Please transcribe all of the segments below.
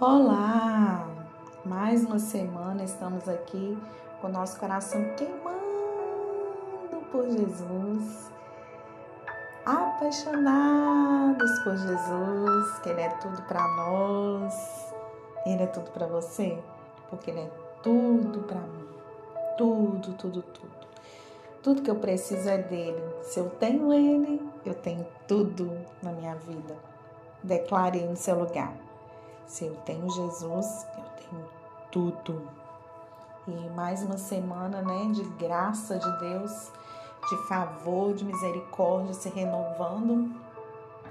Olá! Mais uma semana estamos aqui com o nosso coração queimando por Jesus, apaixonados por Jesus, que Ele é tudo para nós, Ele é tudo para você, porque Ele é tudo para mim, tudo, tudo, tudo. Tudo que eu preciso é dele. Se eu tenho Ele, eu tenho tudo na minha vida. Declare no seu lugar. Se eu tenho Jesus, eu tenho tudo. E mais uma semana, né, de graça de Deus, de favor, de misericórdia se renovando.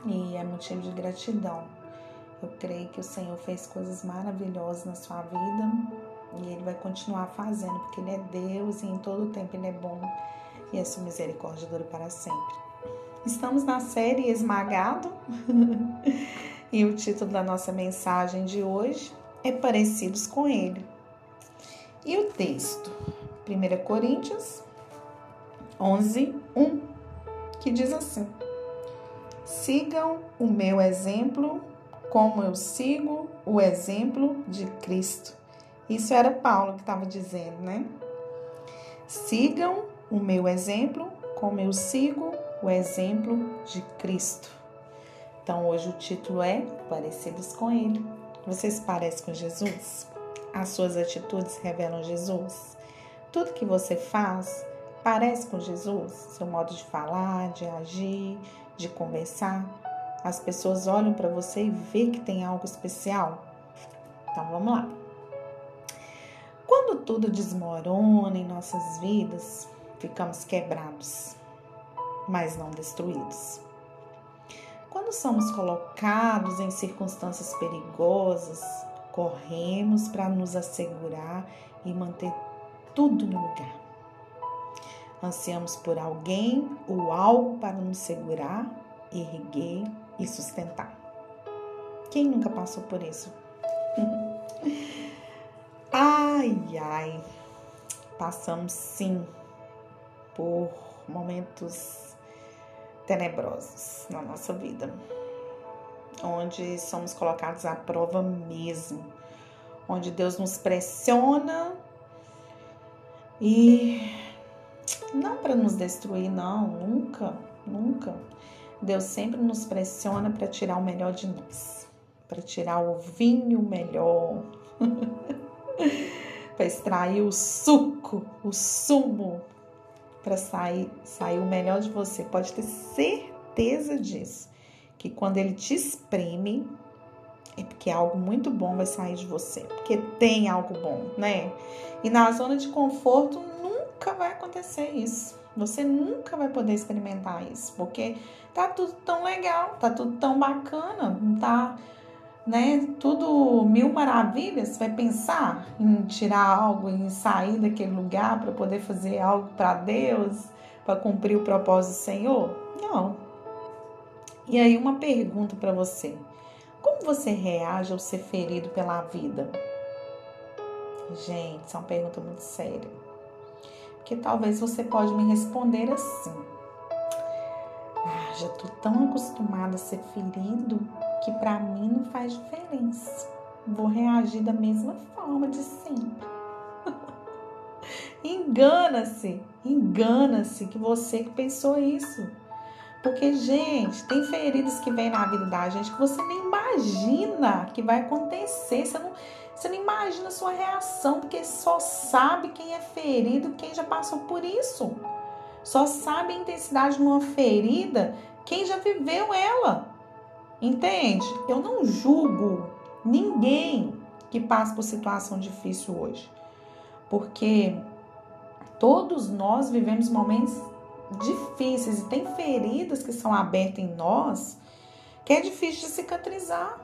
E é motivo de gratidão. Eu creio que o Senhor fez coisas maravilhosas na sua vida e Ele vai continuar fazendo, porque Ele é Deus e em todo tempo Ele é bom e a sua misericórdia dura para sempre. Estamos na série Esmagado. E o título da nossa mensagem de hoje é Parecidos com Ele. E o texto, 1 Coríntios 11, 1, que diz assim: Sigam o meu exemplo como eu sigo o exemplo de Cristo. Isso era Paulo que estava dizendo, né? Sigam o meu exemplo como eu sigo o exemplo de Cristo. Então hoje o título é Parecidos com Ele. Você se parece com Jesus? As suas atitudes revelam Jesus? Tudo que você faz parece com Jesus? Seu modo de falar, de agir, de conversar? As pessoas olham para você e vê que tem algo especial? Então vamos lá. Quando tudo desmorona em nossas vidas, ficamos quebrados, mas não destruídos. Quando somos colocados em circunstâncias perigosas, corremos para nos assegurar e manter tudo no lugar. Ansiamos por alguém ou algo para nos segurar, erguer e sustentar. Quem nunca passou por isso? ai, ai, passamos sim por momentos tenebrosos na nossa vida, onde somos colocados à prova mesmo, onde Deus nos pressiona e não para nos destruir, não, nunca, nunca. Deus sempre nos pressiona para tirar o melhor de nós, para tirar o vinho melhor, para extrair o suco, o sumo para sair, sair o melhor de você. Pode ter certeza disso. Que quando ele te espreme, é porque algo muito bom vai sair de você. Porque tem algo bom, né? E na zona de conforto nunca vai acontecer isso. Você nunca vai poder experimentar isso, porque tá tudo tão legal, tá tudo tão bacana, não tá né, tudo mil maravilhas, vai pensar em tirar algo, em sair daquele lugar para poder fazer algo para Deus, para cumprir o propósito do Senhor? Não. E aí uma pergunta para você. Como você reage ao ser ferido pela vida? Gente, isso é uma pergunta muito séria. Porque talvez você pode me responder assim. Ah, já tô tão acostumada a ser ferido que para mim não faz diferença. Vou reagir da mesma forma de sempre. engana-se, engana-se que você que pensou isso. Porque, gente, tem feridas que vêm na vida da gente que você nem imagina que vai acontecer. Você não, você não imagina a sua reação, porque só sabe quem é ferido, quem já passou por isso. Só sabe a intensidade de uma ferida quem já viveu ela. Entende? Eu não julgo ninguém que passa por situação difícil hoje, porque todos nós vivemos momentos difíceis e tem feridas que são abertas em nós que é difícil de cicatrizar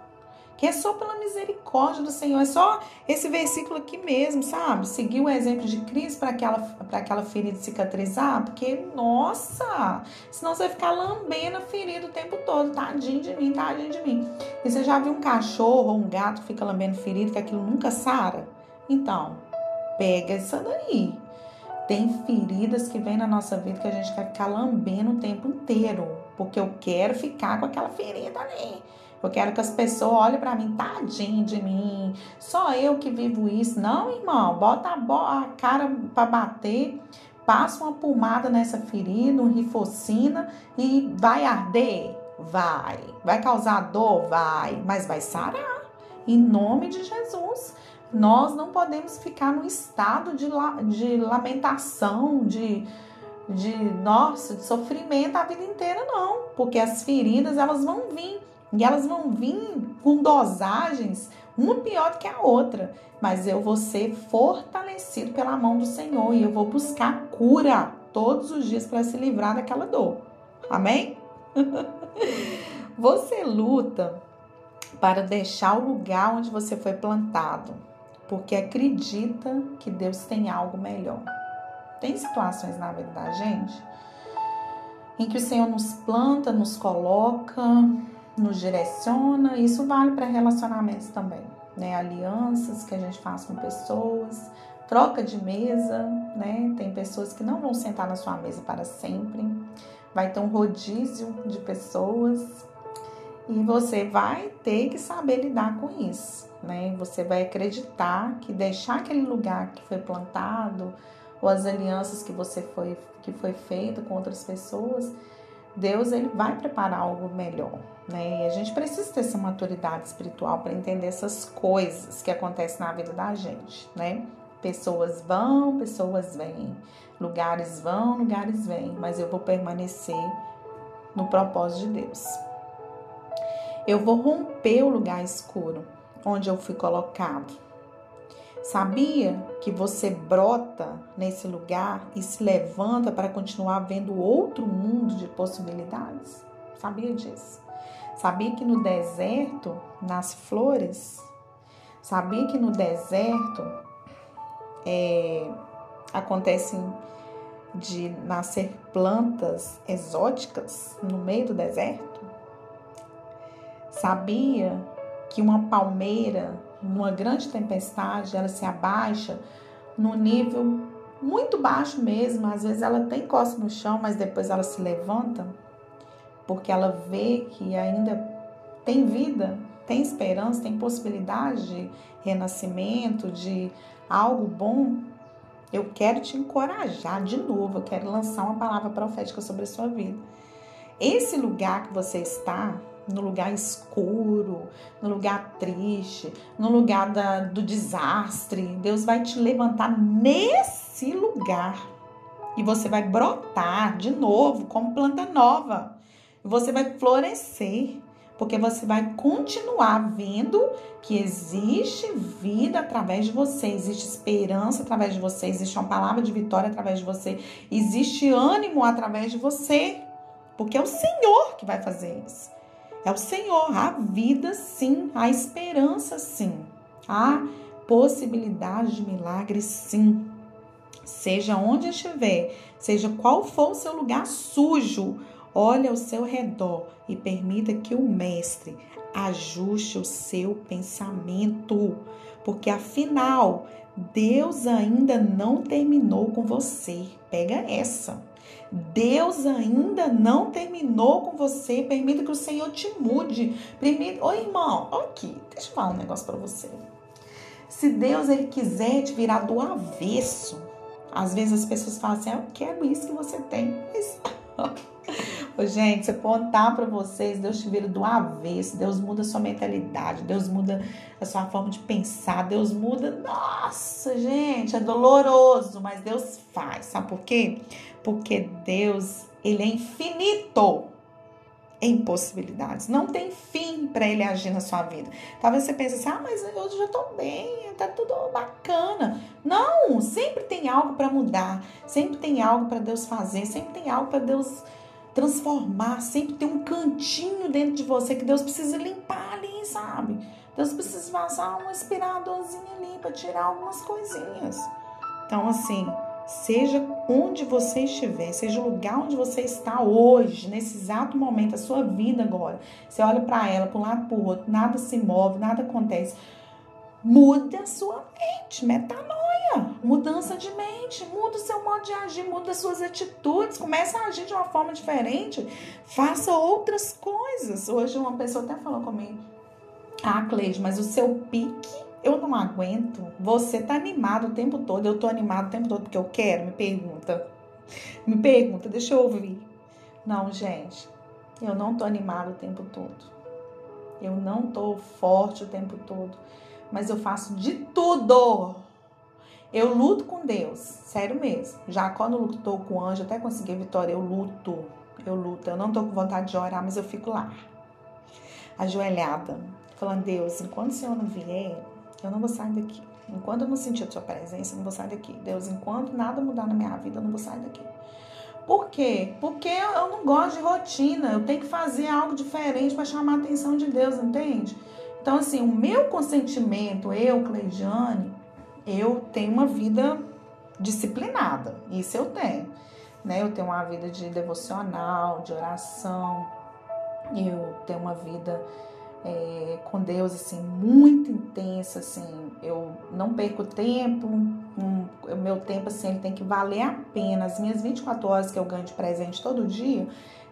que é só pela misericórdia do Senhor. É só esse versículo aqui mesmo, sabe? Seguir o exemplo de Cristo para aquela, aquela ferida cicatrizar, porque, nossa, senão você vai ficar lambendo a ferida o tempo todo. Tadinho de mim, tadinho de mim. E você já viu um cachorro ou um gato que fica lambendo ferida, que aquilo nunca sara? Então, pega essa daí. Tem feridas que vêm na nossa vida que a gente vai ficar lambendo o tempo inteiro, porque eu quero ficar com aquela ferida ali Eu quero que as pessoas olhem para mim, tadinho de mim, só eu que vivo isso. Não, irmão, bota a, cara para bater, passa uma pomada nessa ferida, um rifocina e vai arder? Vai. Vai causar dor? Vai. Mas vai sarar. Em nome de Jesus. Nós não podemos ficar no estado de, de lamentação, de, de, nossa, de sofrimento a vida inteira, não. Porque as feridas, elas vão vir. E elas vão vir com dosagens, uma pior do que a outra. Mas eu vou ser fortalecido pela mão do Senhor e eu vou buscar cura todos os dias para se livrar daquela dor. Amém? Você luta para deixar o lugar onde você foi plantado porque acredita que Deus tem algo melhor. Tem situações na vida da gente em que o Senhor nos planta, nos coloca, nos direciona. Isso vale para relacionamentos também, né? Alianças que a gente faz com pessoas, troca de mesa, né? Tem pessoas que não vão sentar na sua mesa para sempre. Vai ter um rodízio de pessoas e você vai ter que saber lidar com isso, né? Você vai acreditar que deixar aquele lugar que foi plantado ou as alianças que você foi que foi feito com outras pessoas, Deus ele vai preparar algo melhor, né? E a gente precisa ter essa maturidade espiritual para entender essas coisas que acontecem na vida da gente, né? Pessoas vão, pessoas vêm, lugares vão, lugares vêm, mas eu vou permanecer no propósito de Deus. Eu vou romper o lugar escuro onde eu fui colocado. Sabia que você brota nesse lugar e se levanta para continuar vendo outro mundo de possibilidades? Sabia disso? Sabia que no deserto nascem flores? Sabia que no deserto é, acontecem de nascer plantas exóticas no meio do deserto? Sabia que uma palmeira, numa grande tempestade, ela se abaixa no nível muito baixo mesmo, às vezes ela tem encosta no chão, mas depois ela se levanta, porque ela vê que ainda tem vida, tem esperança, tem possibilidade de renascimento, de algo bom. Eu quero te encorajar de novo, eu quero lançar uma palavra profética sobre a sua vida. Esse lugar que você está, no lugar escuro, no lugar triste, no lugar da, do desastre. Deus vai te levantar nesse lugar e você vai brotar de novo como planta nova. Você vai florescer, porque você vai continuar vendo que existe vida através de você, existe esperança através de você, existe uma palavra de vitória através de você, existe ânimo através de você, porque é o Senhor que vai fazer isso. É o Senhor. Há vida, sim. Há esperança, sim. Há possibilidade de milagre, sim. Seja onde estiver, seja qual for o seu lugar sujo, olhe ao seu redor e permita que o Mestre ajuste o seu pensamento, porque afinal, Deus ainda não terminou com você. Pega essa. Deus ainda não terminou com você. Permita que o Senhor te mude. Permita... Ô irmão, aqui, deixa eu falar um negócio para você. Se Deus ele quiser te virar do avesso, às vezes as pessoas falam assim: ah, Eu quero isso que você tem. Mas... Ô, gente, se eu contar para vocês, Deus te vira do avesso, Deus muda a sua mentalidade, Deus muda a sua forma de pensar, Deus muda. Nossa, gente, é doloroso, mas Deus faz. Sabe por quê? Porque Deus, ele é infinito em possibilidades. Não tem fim para ele agir na sua vida. Talvez você pense assim: "Ah, mas eu já tô bem, tá tudo bacana". Não, sempre tem algo para mudar, sempre tem algo para Deus fazer, sempre tem algo para Deus transformar, sempre tem um cantinho dentro de você que Deus precisa limpar ali, sabe? Deus precisa passar um aspiradorzinho ali para tirar algumas coisinhas. Então, assim, Seja onde você estiver, seja o lugar onde você está hoje, nesse exato momento, a sua vida agora. Você olha para ela, para um lado para o outro, nada se move, nada acontece. Muda a sua mente, metanoia. Mudança de mente, muda o seu modo de agir, muda as suas atitudes, começa a agir de uma forma diferente, faça outras coisas. Hoje uma pessoa até falou comigo, ah, Cleide, mas o seu pique eu não aguento. Você tá animado o tempo todo, eu tô animado o tempo todo porque eu quero, me pergunta. Me pergunta, deixa eu ouvir. Não, gente, eu não tô animado o tempo todo. Eu não tô forte o tempo todo, mas eu faço de tudo. Eu luto com Deus, sério mesmo. Já quando lutou com o anjo, até conseguir vitória, eu luto. Eu luto. Eu não tô com vontade de orar, mas eu fico lá, ajoelhada, falando: Deus, enquanto o Senhor não vier, eu não vou sair daqui. Enquanto eu não sentir a tua presença, eu não vou sair daqui. Deus, enquanto nada mudar na minha vida, eu não vou sair daqui. Por quê? Porque eu não gosto de rotina. Eu tenho que fazer algo diferente para chamar a atenção de Deus, entende? Então, assim, o meu consentimento, eu, Cleijane, eu tenho uma vida disciplinada. Isso eu tenho. Né? Eu tenho uma vida de devocional, de oração. Eu tenho uma vida é, com Deus assim muito intensa assim eu não perco tempo um, o meu tempo assim ele tem que valer a pena as minhas 24 horas que eu ganho de presente todo dia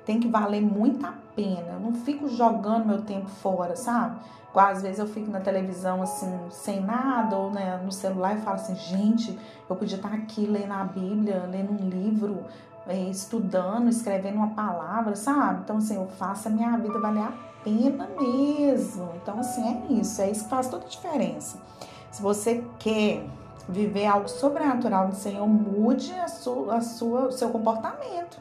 tem que valer muito a pena eu não fico jogando meu tempo fora sabe às vezes eu fico na televisão assim sem nada ou né, no celular e falo assim gente eu podia estar aqui lendo a Bíblia lendo um livro é, estudando escrevendo uma palavra sabe então assim eu faço a minha vida valer a pena mesmo. Então, assim, é isso. É isso que faz toda a diferença. Se você quer viver algo sobrenatural do Senhor, mude a sua, a sua, o seu comportamento.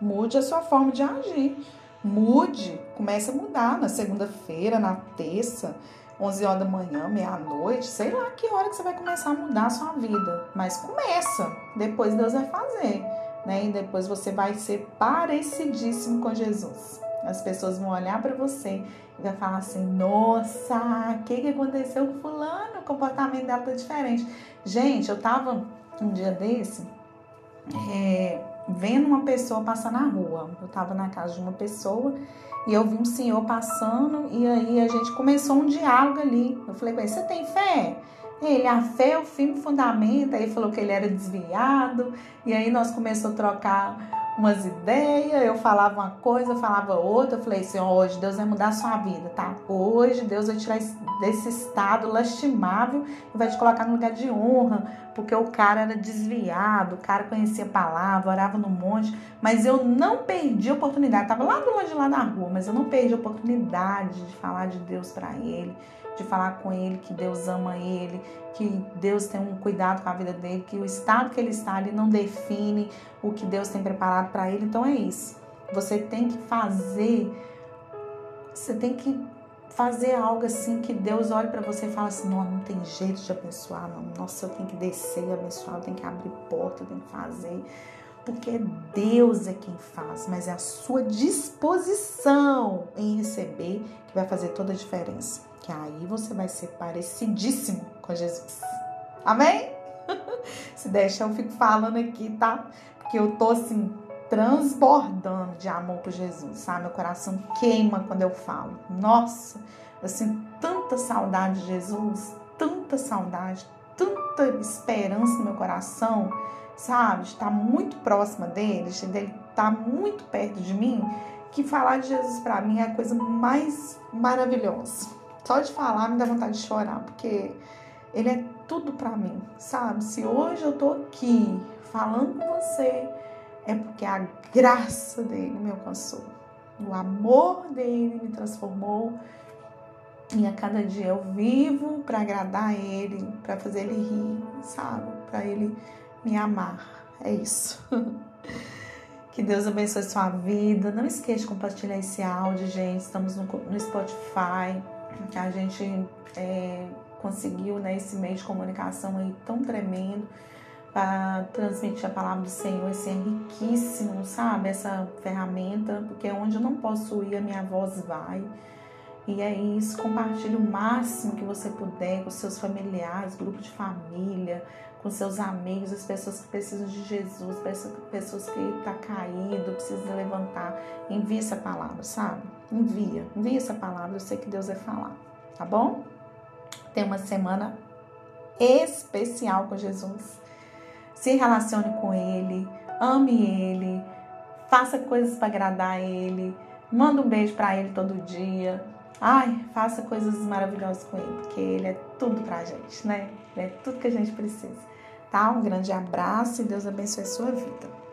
Mude a sua forma de agir. Mude, comece a mudar na segunda-feira, na terça, 11 horas da manhã, meia-noite, sei lá que hora que você vai começar a mudar a sua vida. Mas começa, depois Deus vai fazer, né? E depois você vai ser parecidíssimo com Jesus. As pessoas vão olhar para você e vai falar assim: Nossa, o que, que aconteceu com Fulano? O comportamento dela tá diferente. Gente, eu tava um dia desse é, vendo uma pessoa passar na rua. Eu tava na casa de uma pessoa e eu vi um senhor passando e aí a gente começou um diálogo ali. Eu falei Você tem fé? Ele, a fé é o firme fundamento. Aí ele falou que ele era desviado. E aí nós começamos a trocar umas ideias, eu falava uma coisa, falava outra, eu falei assim, hoje Deus vai mudar a sua vida, tá? Hoje Deus vai tirar desse estado lastimável e vai te colocar no lugar de honra, porque o cara era desviado, o cara conhecia a palavra, orava no monte, mas eu não perdi a oportunidade, tava lá do lado de lá na rua, mas eu não perdi a oportunidade de falar de Deus para ele, de falar com ele que Deus ama ele, que Deus tem um cuidado com a vida dele, que o estado que ele está ali não define o que Deus tem preparado para ele. Então é isso. Você tem que fazer, você tem que fazer algo assim que Deus olhe para você e fala assim: não, não tem jeito de abençoar, não. Nossa, eu tenho que descer e abençoar, eu tenho que abrir porta, eu tenho que fazer. Porque Deus é quem faz, mas é a sua disposição em receber que vai fazer toda a diferença que aí você vai ser parecidíssimo com Jesus. Amém? Se deixa, eu fico falando aqui, tá? Porque eu tô assim, transbordando de amor por Jesus, sabe? Meu coração queima quando eu falo. Nossa, assim, tanta saudade de Jesus, tanta saudade, tanta esperança no meu coração, sabe? De estar muito próxima dele, de ele estar muito perto de mim, que falar de Jesus para mim é a coisa mais maravilhosa. Só de falar me dá vontade de chorar, porque ele é tudo para mim, sabe? Se hoje eu tô aqui falando com você, é porque a graça dele me alcançou. O amor dele me transformou. E a cada dia eu vivo para agradar ele, para fazer ele rir, sabe? Para ele me amar. É isso. Que Deus abençoe sua vida. Não esqueça de compartilhar esse áudio, gente. Estamos no, Spotify a gente é, conseguiu né, meio de comunicação aí tão tremendo para transmitir a palavra do Senhor, assim, é riquíssimo, sabe? Essa ferramenta, porque onde eu não posso ir, a minha voz vai. E é isso, compartilhe o máximo que você puder com seus familiares, grupo de família, com seus amigos, as pessoas que precisam de Jesus, pessoas que estão tá caído, precisam levantar. Envie essa palavra, sabe? Envia, envia essa palavra, eu sei que Deus vai falar, tá bom? Tenha uma semana especial com Jesus. Se relacione com Ele, ame Ele, faça coisas para agradar Ele, manda um beijo para Ele todo dia. Ai, faça coisas maravilhosas com Ele, porque Ele é tudo pra gente, né? Ele é tudo que a gente precisa. Tá? Um grande abraço e Deus abençoe a sua vida.